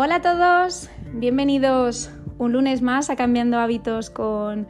Hola a todos, bienvenidos un lunes más a Cambiando Hábitos con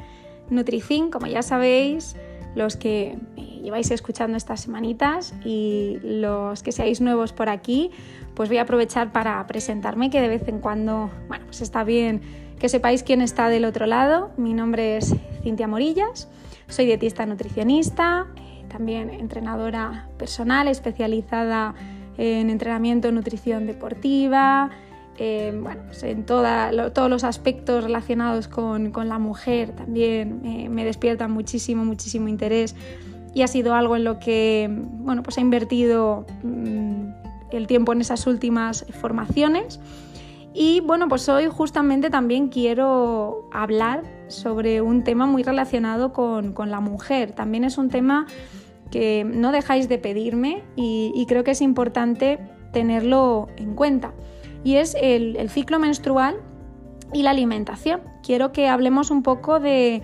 Nutrifin. Como ya sabéis, los que lleváis escuchando estas semanitas y los que seáis nuevos por aquí, pues voy a aprovechar para presentarme, que de vez en cuando, bueno, pues está bien que sepáis quién está del otro lado. Mi nombre es Cintia Morillas, soy dietista nutricionista, también entrenadora personal especializada en entrenamiento, nutrición deportiva, eh, bueno, pues en todos los aspectos relacionados con, la mujer también me despiertan muchísimo, muchísimo interés y ha sido algo en lo que bueno, pues he invertido mm, el tiempo en esas últimas formaciones. Y bueno, pues hoy justamente también quiero hablar sobre un tema muy relacionado con, la mujer. También es un tema que no dejáis de pedirme y creo que es importante tenerlo en cuenta y es el, ciclo menstrual y la alimentación. Quiero que hablemos un poco de,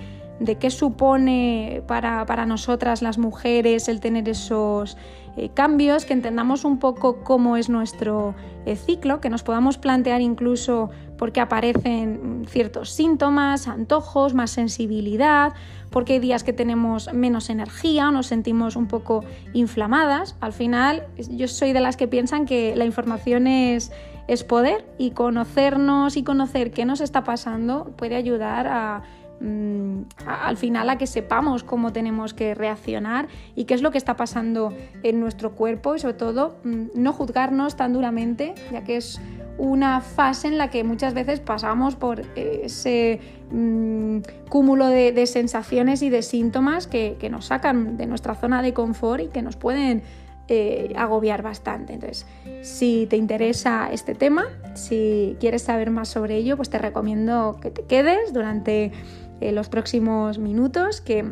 qué supone para, nosotras las mujeres el tener esos eh, cambios, que entendamos un poco cómo es nuestro eh, ciclo, que nos podamos plantear incluso por qué aparecen ciertos síntomas, antojos, más sensibilidad, porque hay días que tenemos menos energía, nos sentimos un poco inflamadas. Al final, yo soy de las que piensan que la información es es poder y conocernos y conocer qué nos está pasando puede ayudar mm, a, al final a que sepamos cómo tenemos que reaccionar y qué es lo que está pasando en nuestro cuerpo y sobre todo mm, no juzgarnos tan duramente, ya que es una fase en la que muchas veces pasamos por ese mm, cúmulo de, sensaciones y de síntomas que, nos sacan de nuestra zona de confort y que nos pueden eh, agobiar bastante. Entonces, si te interesa este tema, si quieres saber más sobre ello, pues te recomiendo que te quedes durante eh, los próximos minutos, que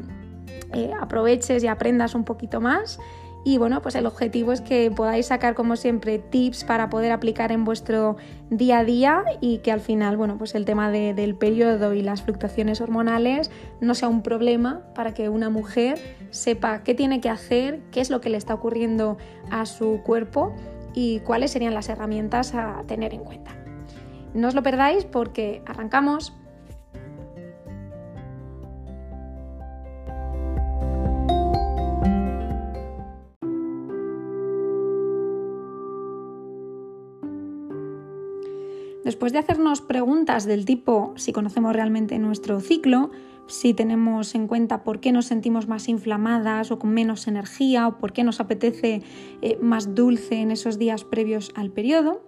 eh, aproveches y aprendas un poquito más y bueno, pues el objetivo es que podáis sacar como siempre tips para poder aplicar en vuestro día a día y que al final, bueno, pues el tema del periodo y las fluctuaciones hormonales no sea un problema para que una mujer sepa qué tiene que hacer, qué es lo que le está ocurriendo a su cuerpo y cuáles serían las herramientas a tener en cuenta. No os lo perdáis porque arrancamos. Después de hacernos preguntas del tipo si conocemos realmente nuestro ciclo, si tenemos en cuenta por qué nos sentimos más inflamadas o con menos energía o por qué nos apetece eh, más dulce en esos días previos al periodo,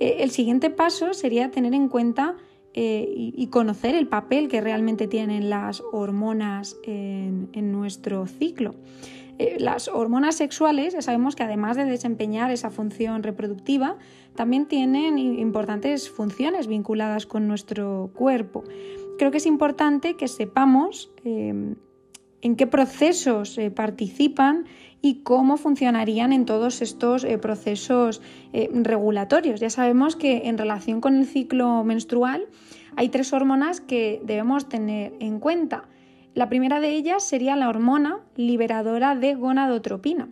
eh, el siguiente paso sería tener en cuenta eh, y, conocer el papel que realmente tienen las hormonas en nuestro ciclo. Eh, las hormonas sexuales, sabemos que además de desempeñar esa función reproductiva, también tienen importantes funciones vinculadas con nuestro cuerpo. Creo que es importante que sepamos em, en qué procesos eh, participan y cómo funcionarían en todos estos eh, procesos regulatorios. Ya sabemos que en relación con el ciclo menstrual hay tres hormonas que debemos tener en cuenta. La primera de ellas sería la hormona liberadora de gonadotropina.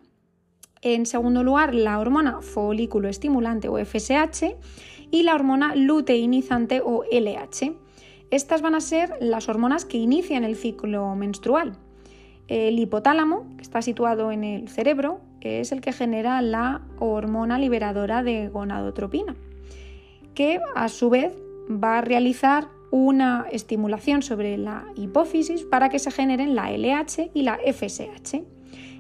En segundo lugar, la hormona folículo estimulante o FSH y la hormona luteinizante o LH. Estas van a ser las hormonas que inician el ciclo menstrual. El hipotálamo, que está situado en el cerebro, es el que genera la hormona liberadora de gonadotropina, que a su vez va a realizar una estimulación sobre la hipófisis para que se generen la LH y la FSH.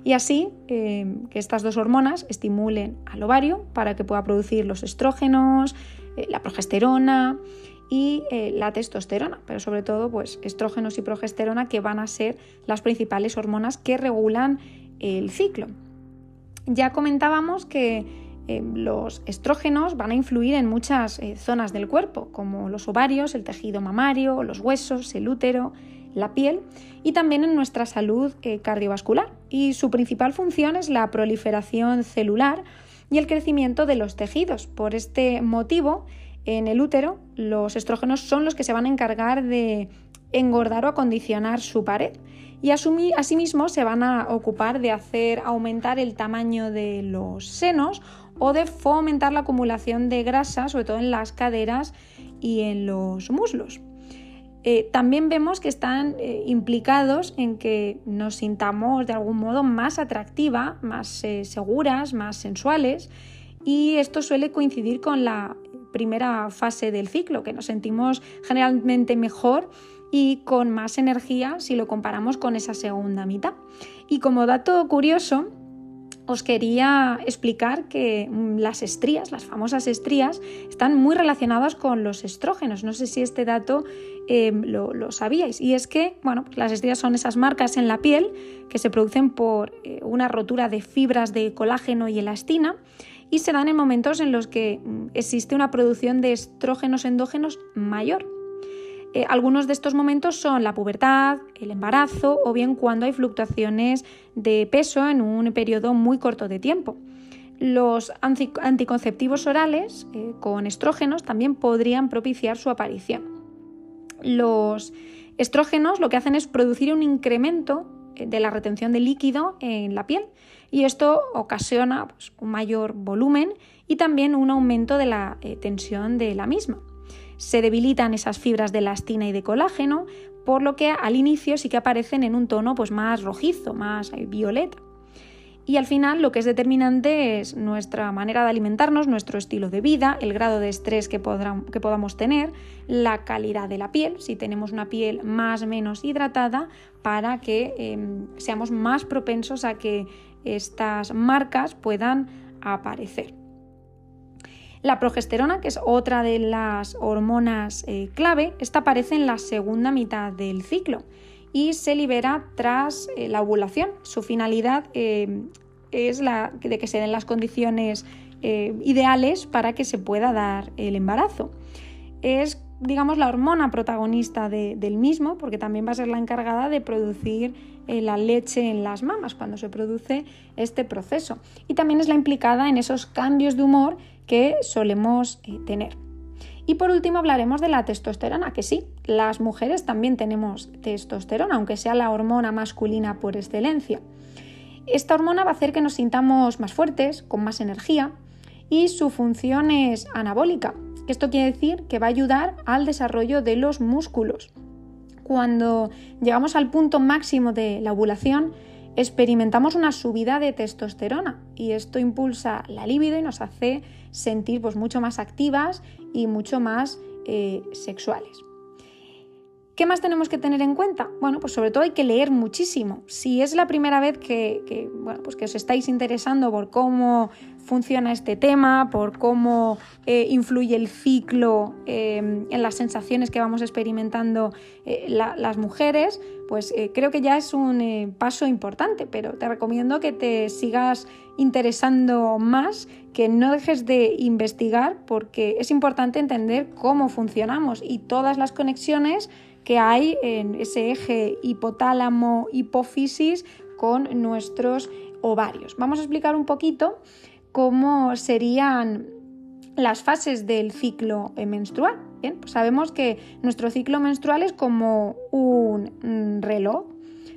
Y así eh, que estas dos hormonas estimulen al ovario para que pueda producir los estrógenos, eh, la progesterona y eh, la testosterona, pero sobre todo pues estrógenos y progesterona que van a ser las principales hormonas que regulan el ciclo. Ya comentábamos que eh, los estrógenos van a influir en muchas eh, zonas del cuerpo, como los ovarios, el tejido mamario, los huesos, el útero, la piel y también en nuestra salud eh, cardiovascular. Y su principal función es la proliferación celular y el crecimiento de los tejidos. Por este motivo, en el útero, los estrógenos son los que se van a encargar de engordar o acondicionar su pared y asimismo se van a ocupar de hacer aumentar el tamaño de los senos o de fomentar la acumulación de grasa, sobre todo en las caderas y en los muslos. Eh, también vemos que están eh, implicados en que nos sintamos de algún modo más atractiva, más eh, seguras, más sensuales y esto suele coincidir con la primera fase del ciclo, que nos sentimos generalmente mejor y con más energía si lo comparamos con esa segunda mitad. Y como dato curioso, os quería explicar que mm, las estrías, las famosas estrías, están muy relacionadas con los estrógenos. No sé si este dato em, lo, sabíais. Y es que, bueno, pues las estrías son esas marcas en la piel que se producen por eh, una rotura de fibras de colágeno y elastina y se dan en momentos en los que mm, existe una producción de estrógenos endógenos mayor. Eh, algunos de estos momentos son la pubertad, el embarazo o bien cuando hay fluctuaciones de peso en un periodo muy corto de tiempo. Los anticonceptivos orales eh, con estrógenos también podrían propiciar su aparición. Los estrógenos lo que hacen es producir un incremento eh, de la retención de líquido en la piel y esto ocasiona pues, un mayor volumen y también un aumento de la tensión de la misma se debilitan esas fibras de elastina y de colágeno, por lo que al inicio sí que aparecen en un tono pues, más rojizo, más eh, violeta. Y al final lo que es determinante es nuestra manera de alimentarnos, nuestro estilo de vida, el grado de estrés que, podamos tener, la calidad de la piel, si tenemos una piel más o menos hidratada, para que em, seamos más propensos a que estas marcas puedan aparecer. La progesterona, que es otra de las hormonas eh, clave, esta aparece en la segunda mitad del ciclo y se libera tras eh, la ovulación. Su finalidad eh, es la de que se den las condiciones ideales para que se pueda dar el embarazo. Digamos, la hormona protagonista del mismo, porque también va a ser la encargada de producir la leche en las mamas cuando se produce este proceso. Y también es la implicada en esos cambios de humor que solemos eh, tener. Y por último hablaremos de la testosterona, que sí, las mujeres también tenemos testosterona, aunque sea la hormona masculina por excelencia. Esta hormona va a hacer que nos sintamos más fuertes, con más energía, y su función es anabólica. Esto quiere decir que va a ayudar al desarrollo de los músculos. Cuando llegamos al punto máximo de la ovulación, experimentamos una subida de testosterona y esto impulsa la libido y nos hace sentir pues, mucho más activas y mucho más eh, sexuales. ¿Qué más tenemos que tener en cuenta? Bueno, pues sobre todo hay que leer muchísimo. Si es la primera vez que, bueno, pues que os estáis interesando por cómo funciona este tema, por cómo eh, influye el ciclo em, en las sensaciones que vamos experimentando eh, las mujeres, pues eh, creo que ya es un paso importante, pero te recomiendo que te sigas interesando más, que no dejes de investigar, porque es importante entender cómo funcionamos y todas las conexiones que hay en ese eje hipotálamo-hipófisis con nuestros ovarios. Vamos a explicar un poquito cómo serían las fases del ciclo menstrual. Bien, pues sabemos que nuestro ciclo menstrual es como un reloj.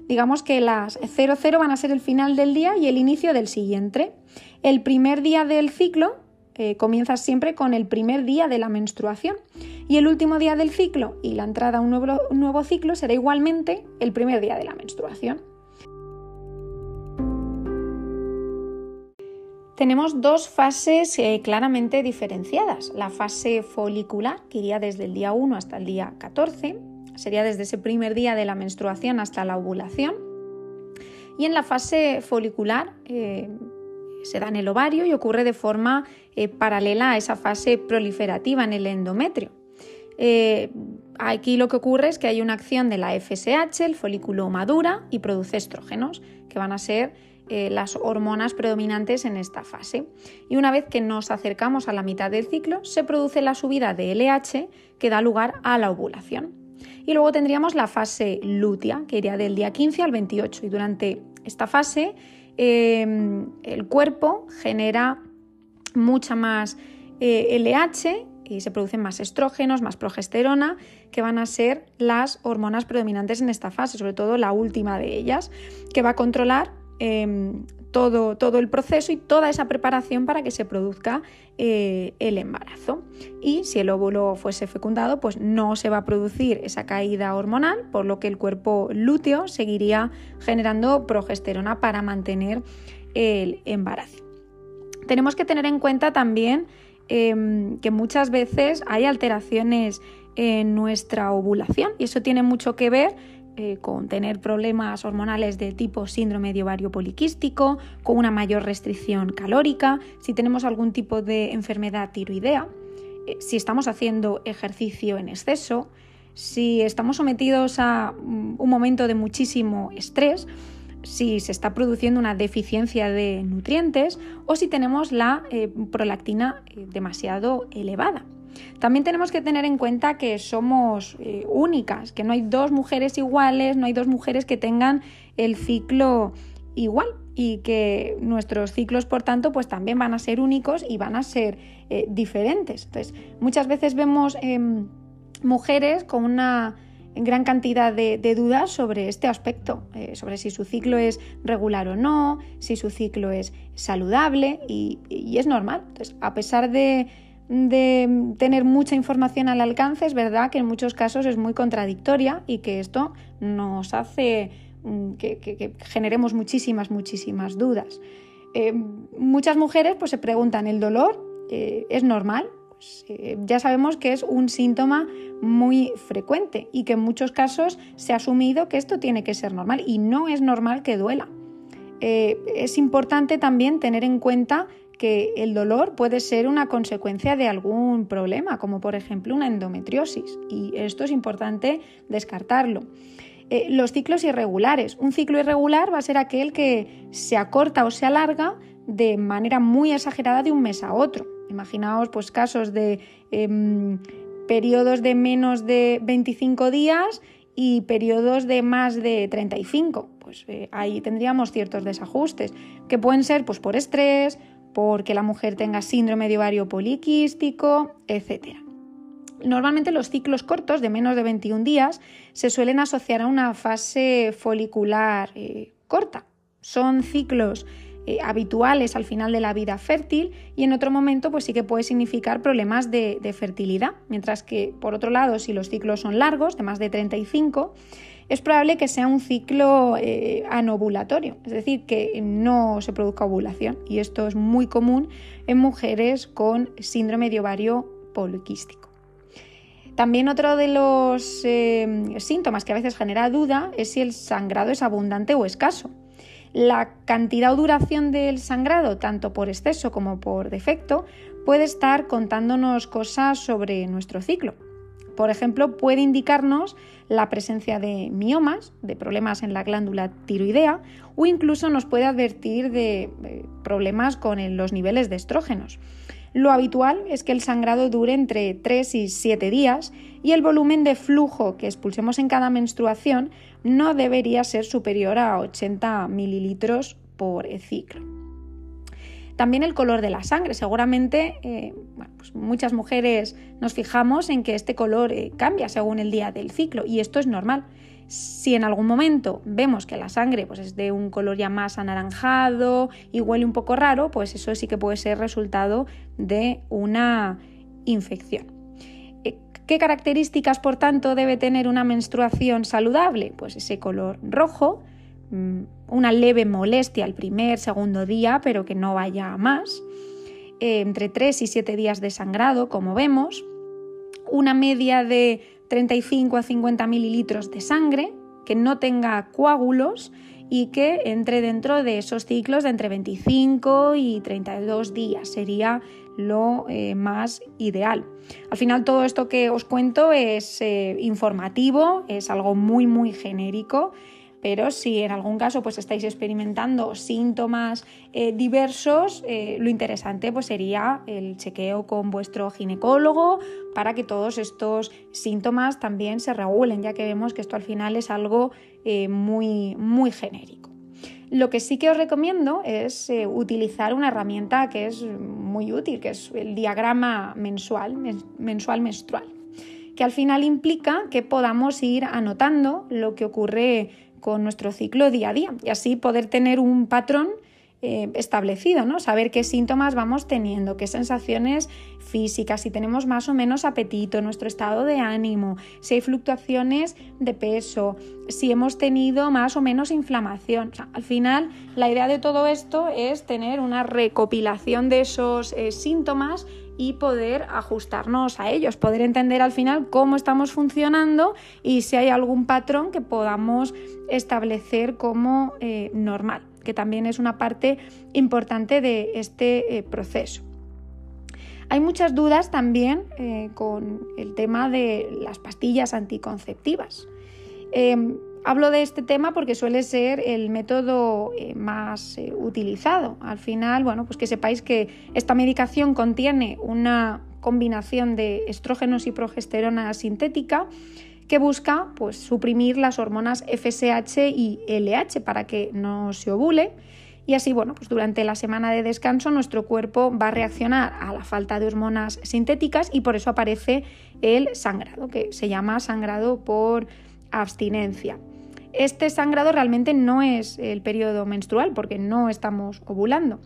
Digamos que las 00 van a ser el final del día y el inicio del siguiente. El primer día del ciclo eh, comienza siempre con el primer día de la menstruación y el último día del ciclo y la entrada a un nuevo ciclo será igualmente el primer día de la menstruación. tenemos dos fases eh, claramente diferenciadas. La fase folicular, que iría desde el día 1 hasta el día 14, sería desde ese primer día de la menstruación hasta la ovulación. Y en la fase folicular eh, se da en el ovario y ocurre de forma eh, paralela a esa fase proliferativa en el endometrio. aquí lo que ocurre es que hay una acción de la FSH, el folículo madura, y produce estrógenos, que van a ser eh, las hormonas predominantes en esta fase. Y una vez que nos acercamos a la mitad del ciclo, se produce la subida de LH que da lugar a la ovulación. Y luego tendríamos la fase lútea, que iría del día 15 al 28. Y durante esta fase em, el cuerpo genera mucha más LH eh, y se producen más estrógenos, más progesterona, que van a ser las hormonas predominantes en esta fase, sobre todo la última de ellas, que va a controlar Em, todo, todo el proceso y toda esa preparación para que se produzca eh, el embarazo. Y si el óvulo fuese fecundado, pues no se va a producir esa caída hormonal, por lo que el cuerpo lúteo seguiría generando progesterona para mantener el embarazo. Tenemos que tener en cuenta también em, que muchas veces hay alteraciones en nuestra ovulación y eso tiene mucho que ver eh, con tener problemas hormonales de tipo síndrome de ovario poliquístico, con una mayor restricción calórica, si tenemos algún tipo de enfermedad tiroidea, eh, si estamos haciendo ejercicio en exceso, si estamos sometidos a mm, un momento de muchísimo estrés, si se está produciendo una deficiencia de nutrientes o si tenemos la eh, prolactina demasiado elevada. También tenemos que tener en cuenta que somos eh, únicas, que no hay dos mujeres iguales, no hay dos mujeres que tengan el ciclo igual y que nuestros ciclos, por tanto, pues también van a ser únicos y van a ser eh, diferentes. Entonces, muchas veces vemos em, mujeres con una gran cantidad de, dudas sobre este aspecto, eh, sobre si su ciclo es regular o no, si su ciclo es saludable y, y es normal. Entonces, a pesar de de tener mucha información al alcance, es verdad que en muchos casos es muy contradictoria y que esto nos hace mm, que, generemos muchísimas, muchísimas dudas. Eh, muchas mujeres pues, se preguntan, ¿el dolor eh, es normal? Pues, eh, ya sabemos que es un síntoma muy frecuente y que en muchos casos se ha asumido que esto tiene que ser normal y no es normal que duela. es importante también tener en cuenta que el dolor puede ser una consecuencia de algún problema, como por ejemplo una endometriosis, y esto es importante descartarlo. Eh, los ciclos irregulares. Un ciclo irregular va a ser aquel que se acorta o se alarga de manera muy exagerada de un mes a otro. Imaginaos pues, casos de em, periodos de menos de 25 días y periodos de más de 35. Pues eh, ahí tendríamos ciertos desajustes, que pueden ser pues, por estrés, porque la mujer tenga síndrome de ovario poliquístico, etc. Normalmente los ciclos cortos de menos de 21 días se suelen asociar a una fase folicular eh, corta. Son ciclos eh, habituales al final de la vida fértil y en otro momento pues sí que puede significar problemas de, de fertilidad, mientras que por otro lado si los ciclos son largos, de más de 35, es probable que sea un ciclo eh, anovulatorio, es decir, que no se produzca ovulación. Y esto es muy común en mujeres con síndrome de ovario poliquístico. También otro de los eh, síntomas que a veces genera duda es si el sangrado es abundante o escaso. La cantidad o duración del sangrado, tanto por exceso como por defecto, puede estar contándonos cosas sobre nuestro ciclo. Por ejemplo, puede indicarnos la presencia de miomas, de problemas en la glándula tiroidea o incluso nos puede advertir de problemas con los niveles de estrógenos. Lo habitual es que el sangrado dure entre 3 y 7 días y el volumen de flujo que expulsemos en cada menstruación no debería ser superior a 80 mililitros por ciclo. También el color de la sangre. Seguramente eh, pues muchas mujeres nos fijamos en que este color eh, cambia según el día del ciclo y esto es normal. Si en algún momento vemos que la sangre pues, es de un color ya más anaranjado y huele un poco raro, pues eso sí que puede ser resultado de una infección. Eh, ¿Qué características, por tanto, debe tener una menstruación saludable? Pues ese color rojo, una leve molestia el primer, segundo día, pero que no vaya a más, eh, entre 3 y 7 días de sangrado, como vemos, una media de 35 a 50 mililitros de sangre, que no tenga coágulos y que entre dentro de esos ciclos de entre 25 y 32 días. Sería lo eh, más ideal. Al final todo esto que os cuento es eh, informativo, es algo muy muy genérico pero si en algún caso pues estáis experimentando síntomas eh, diversos, eh, lo interesante pues sería el chequeo con vuestro ginecólogo para que todos estos síntomas también se regulen, ya que vemos que esto al final es algo eh, muy, muy genérico. Lo que sí que os recomiendo es utilizar una herramienta que es muy útil, que es el diagrama mensual, mensual menstrual, que al final implica que podamos ir anotando lo que ocurre con nuestro ciclo día a día y así poder tener un patrón eh, establecido, ¿no? Saber qué síntomas vamos teniendo, qué sensaciones físicas, si tenemos más o menos apetito, nuestro estado de ánimo, si hay fluctuaciones de peso, si hemos tenido más o menos inflamación. al final, la idea de todo esto es tener una recopilación de esos eh, síntomas y poder ajustarnos a ellos, poder entender al final cómo estamos funcionando y si hay algún patrón que podamos establecer como eh, normal, que también es una parte importante de este eh, proceso. Hay muchas dudas también eh, con el tema de las pastillas anticonceptivas. Hablo de este tema porque suele ser el método eh, más eh, utilizado. Al final, bueno, pues que sepáis que esta medicación contiene una combinación de estrógenos y progesterona sintética que busca pues, suprimir las hormonas FSH y LH para que no se ovule y así, bueno, pues durante la semana de descanso nuestro cuerpo va a reaccionar a la falta de hormonas sintéticas y por eso aparece el sangrado, que se llama sangrado por abstinencia. Este sangrado realmente no es el periodo menstrual porque no estamos ovulando.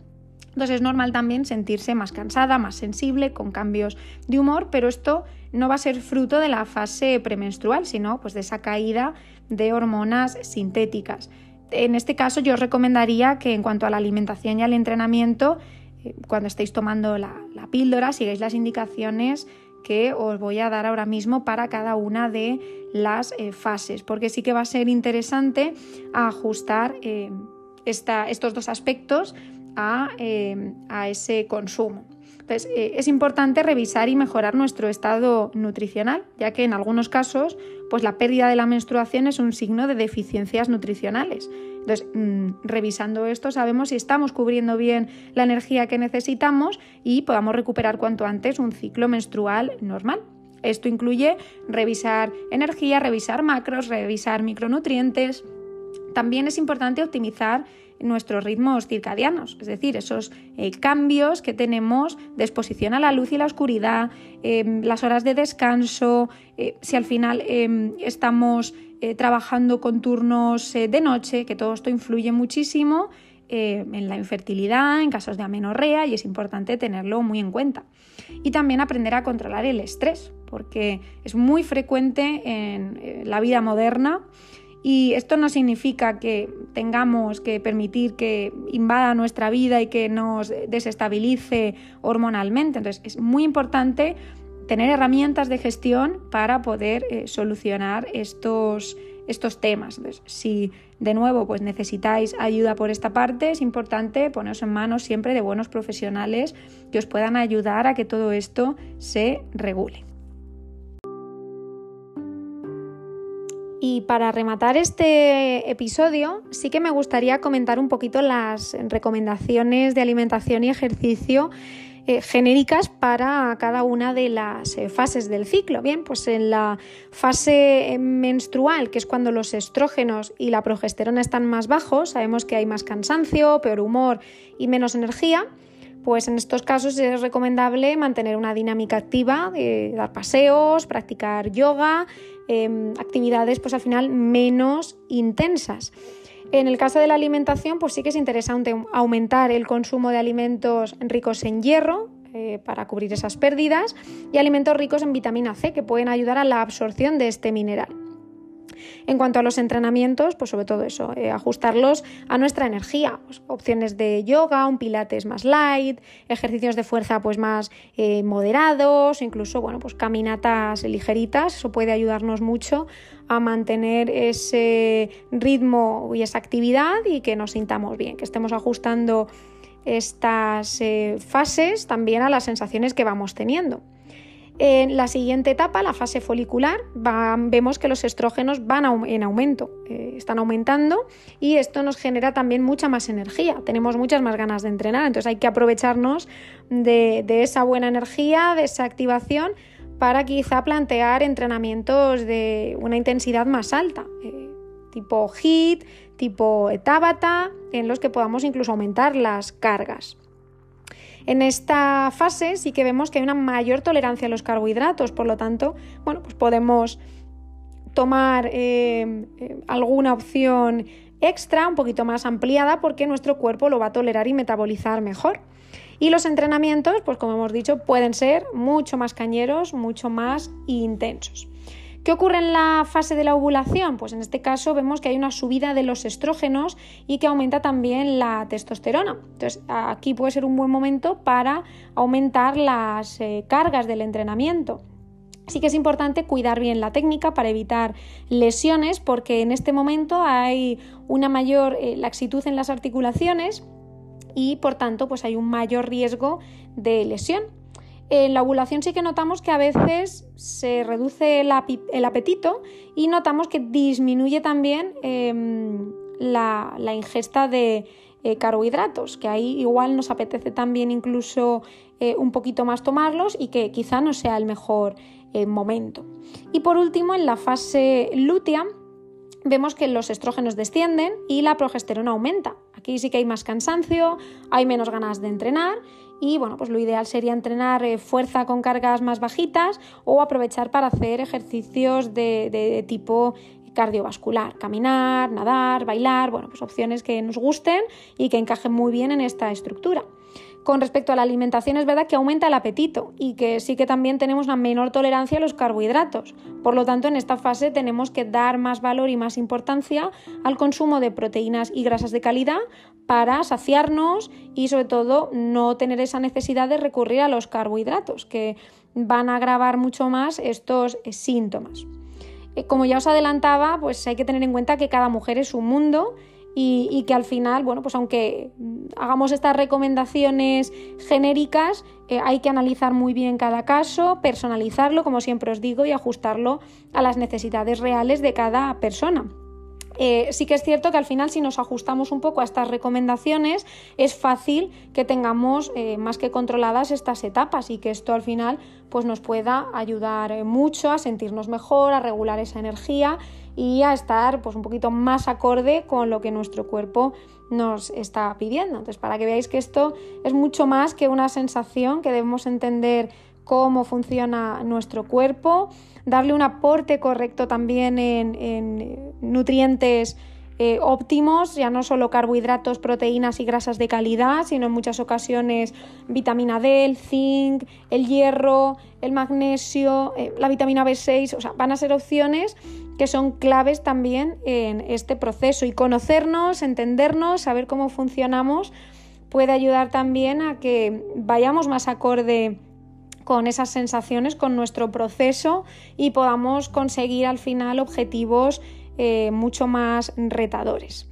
Entonces es normal también sentirse más cansada, más sensible, con cambios de humor, pero esto no va a ser fruto de la fase premenstrual, sino pues de esa caída de hormonas sintéticas en este caso yo os recomendaría que en cuanto a la alimentación y al entrenamiento, eh, cuando estéis tomando la, píldora, sigáis las indicaciones que os voy a dar ahora mismo para cada una de las eh, fases, porque sí que va a ser interesante ajustar eh, estos dos aspectos a ese consumo. Entonces, eh, es importante revisar y mejorar nuestro estado nutricional, ya que en algunos casos, pues la pérdida de la menstruación es un signo de deficiencias nutricionales. Entonces, mm, revisando esto, sabemos si estamos cubriendo bien la energía que necesitamos y podamos recuperar cuanto antes un ciclo menstrual normal. Esto incluye revisar energía, revisar macros, revisar micronutrientes. También es importante optimizar nuestros ritmos circadianos, es decir, esos eh, cambios que tenemos de exposición a la luz y la oscuridad, em, las horas de descanso, eh, si al final em, estamos eh, trabajando con turnos de noche, que todo esto influye muchísimo en la infertilidad, en casos de amenorrea y es importante tenerlo muy en cuenta. Y también aprender a controlar el estrés, porque es muy frecuente en la vida moderna y esto no significa que tengamos que permitir que invada nuestra vida y que nos desestabilice hormonalmente. Entonces es muy importante tener herramientas de gestión para poder eh, solucionar estos, estos temas. Si de nuevo pues necesitáis ayuda por esta parte, es importante poneros en manos siempre de buenos profesionales que os puedan ayudar a que todo esto se regule. Y para rematar este episodio, sí que me gustaría comentar un poquito las recomendaciones de alimentación y ejercicio eh, genéricas para cada una de las eh, fases del ciclo. Bien, pues en la fase menstrual, que es cuando los estrógenos y la progesterona están más bajos, sabemos que hay más cansancio, peor humor y menos energía. Pues en estos casos es recomendable mantener una dinámica activa, dar paseos, practicar yoga, Em, actividades pues al final menos intensas. En el caso de la alimentación, pues sí que es interesante aumentar el consumo de alimentos ricos en hierro eh, para cubrir esas pérdidas y alimentos ricos en vitamina C que pueden ayudar a la absorción de este mineral. En cuanto a los entrenamientos, pues sobre todo eso, eh, ajustarlos a nuestra energía. Pues, opciones de yoga, un pilates más light, ejercicios de fuerza pues más eh, moderados, incluso bueno, pues caminatas ligeritas, eso puede ayudarnos mucho a mantener ese ritmo y esa actividad y que nos sintamos bien, que estemos ajustando estas eh, fases también a las sensaciones que vamos teniendo. En la siguiente etapa, la fase folicular, vemos que los estrógenos van en aumento, eh, están aumentando y esto nos genera también mucha más energía, tenemos muchas más ganas de entrenar, entonces hay que aprovecharnos de, esa buena energía, de esa activación para quizá plantear entrenamientos de una intensidad más alta, eh, tipo HIT, tipo Tabata, en los que podamos incluso aumentar las cargas. En esta fase sí que vemos que hay una mayor tolerancia a los carbohidratos, por lo tanto, bueno, pues podemos tomar eh, eh, alguna opción extra, un poquito más ampliada, porque nuestro cuerpo lo va a tolerar y metabolizar mejor. Y los entrenamientos, pues como hemos dicho, pueden ser mucho más cañeros, mucho más intensos. ¿Qué ocurre en la fase de la ovulación? Pues en este caso vemos que hay una subida de los estrógenos y que aumenta también la testosterona. Entonces aquí puede ser un buen momento para aumentar las eh, cargas del entrenamiento. Sí que es importante cuidar bien la técnica para evitar lesiones porque en este momento hay una mayor eh, laxitud en las articulaciones y por tanto pues hay un mayor riesgo de lesión. En la ovulación sí que notamos que a veces se reduce el, apetito y notamos que disminuye también em, la, ingesta de eh, carbohidratos, que ahí igual nos apetece también incluso eh, un poquito más tomarlos y que quizá no sea el mejor eh, momento. Y por último, en la fase lútea, vemos que los estrógenos descienden y la progesterona aumenta. Aquí sí que hay más cansancio, hay menos ganas de entrenar y bueno, pues lo ideal sería entrenar eh, fuerza con cargas más bajitas o aprovechar para hacer ejercicios de, tipo cardiovascular, caminar, nadar, bailar, bueno, pues opciones que nos gusten y que encajen muy bien en esta estructura. Con respecto a la alimentación es verdad que aumenta el apetito y que sí que también tenemos una menor tolerancia a los carbohidratos. Por lo tanto, en esta fase tenemos que dar más valor y más importancia al consumo de proteínas y grasas de calidad para saciarnos y sobre todo no tener esa necesidad de recurrir a los carbohidratos que van a agravar mucho más estos síntomas. Eh, como ya os adelantaba, pues hay que tener en cuenta que cada mujer es un mundo y, que al final, bueno, pues aunque hagamos estas recomendaciones genéricas, eh, hay que analizar muy bien cada caso, personalizarlo, como siempre os digo, y ajustarlo a las necesidades reales de cada persona. Eh, sí que es cierto que al final si nos ajustamos un poco a estas recomendaciones es fácil que tengamos eh, más que controladas estas etapas y que esto al final pues nos pueda ayudar mucho a sentirnos mejor, a regular esa energía y a estar pues un poquito más acorde con lo que nuestro cuerpo nos está pidiendo. Entonces, para que veáis que esto es mucho más que una sensación, que debemos entender cómo funciona nuestro cuerpo, darle un aporte correcto también en, nutrientes eh, óptimos, ya no solo carbohidratos, proteínas y grasas de calidad, sino en muchas ocasiones vitamina D, el zinc, el hierro, el magnesio, eh, la vitamina B6, o sea, van a ser opciones que son claves también en este proceso. Y conocernos, entendernos, saber cómo funcionamos puede ayudar también a que vayamos más acorde con esas sensaciones, con nuestro proceso y podamos conseguir al final objetivos eh, mucho más retadores.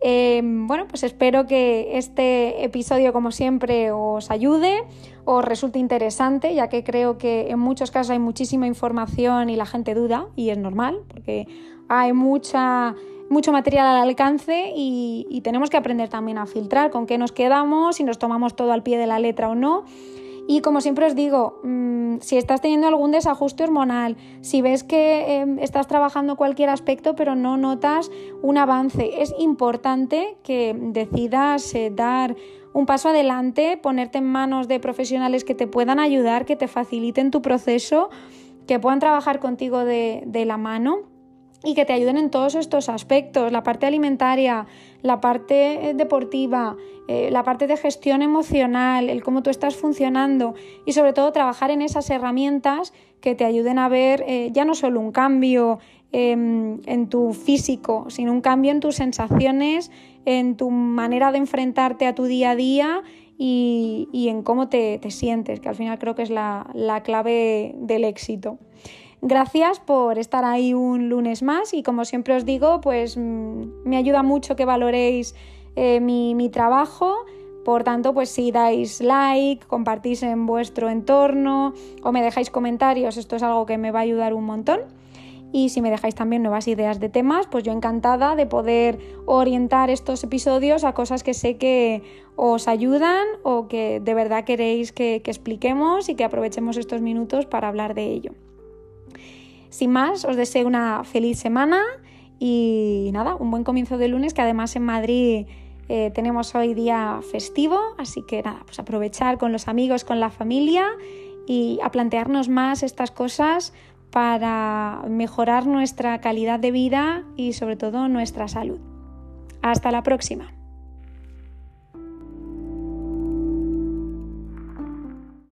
Eh, bueno, pues espero que este episodio, como siempre, os ayude, os resulte interesante, ya que creo que en muchos casos hay muchísima información y la gente duda, y es normal, porque hay mucha, mucho material al alcance y, y tenemos que aprender también a filtrar con qué nos quedamos, si nos tomamos todo al pie de la letra o no. Y como siempre os digo, mm, si estás teniendo algún desajuste hormonal, si ves que em, estás trabajando cualquier aspecto pero no notas un avance, es importante que decidas eh, dar un paso adelante, ponerte en manos de profesionales que te puedan ayudar, que te faciliten tu proceso, que puedan trabajar contigo de, de la mano y que te ayuden en todos estos aspectos, la parte alimentaria, la parte eh, deportiva, eh, la parte de gestión emocional, el cómo tú estás funcionando y sobre todo trabajar en esas herramientas que te ayuden a ver eh, ya no solo un cambio em, en tu físico, sino un cambio en tus sensaciones, en tu manera de enfrentarte a tu día a día y, en cómo te, sientes, que al final creo que es la clave del éxito. Gracias por estar ahí un lunes más y como siempre os digo, pues mm, me ayuda mucho que valoréis eh, mi, mi trabajo. Por tanto, pues si dais like, compartís en vuestro entorno o me dejáis comentarios, esto es algo que me va a ayudar un montón. Y si me dejáis también nuevas ideas de temas, pues yo encantada de poder orientar estos episodios a cosas que sé que os ayudan o que de verdad queréis que, que expliquemos y que aprovechemos estos minutos para hablar de ello. Sin más, os deseo una feliz semana y nada, un buen comienzo de lunes que además en Madrid eh, tenemos hoy día festivo, así que nada, pues aprovechar con los amigos, con la familia y a plantearnos más estas cosas para mejorar nuestra calidad de vida y sobre todo nuestra salud. Hasta la próxima.